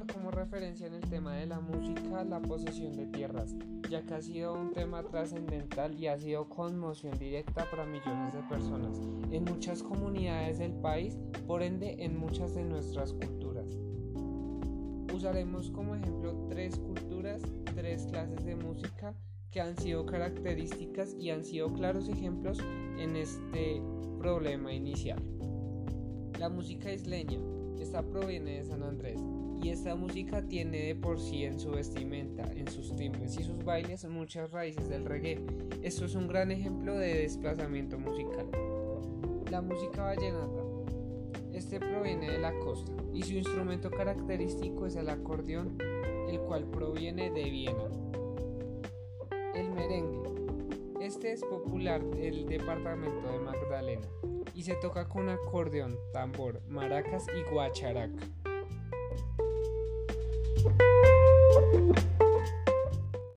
referencia en el tema de la música la posesión de tierras, ya que ha sido un tema trascendental y ha sido conmoción directa para millones de personas en muchas comunidades del país, por ende en muchas de nuestras culturas. Usaremos como ejemplo tres culturas, tres clases de música que han sido características y han sido claros ejemplos en este problema inicial. La música isleña, esta proviene de San Andrés y esta música tiene de por sí en su vestimenta, en sus timbres y sus bailes muchas raíces del reggae. Esto es un gran ejemplo de desplazamiento musical. La música vallenata. Este proviene de la costa y su instrumento característico es el acordeón, el cual proviene de Viena. Es popular del departamento de Magdalena y se toca con acordeón, tambor, maracas y guacharaca.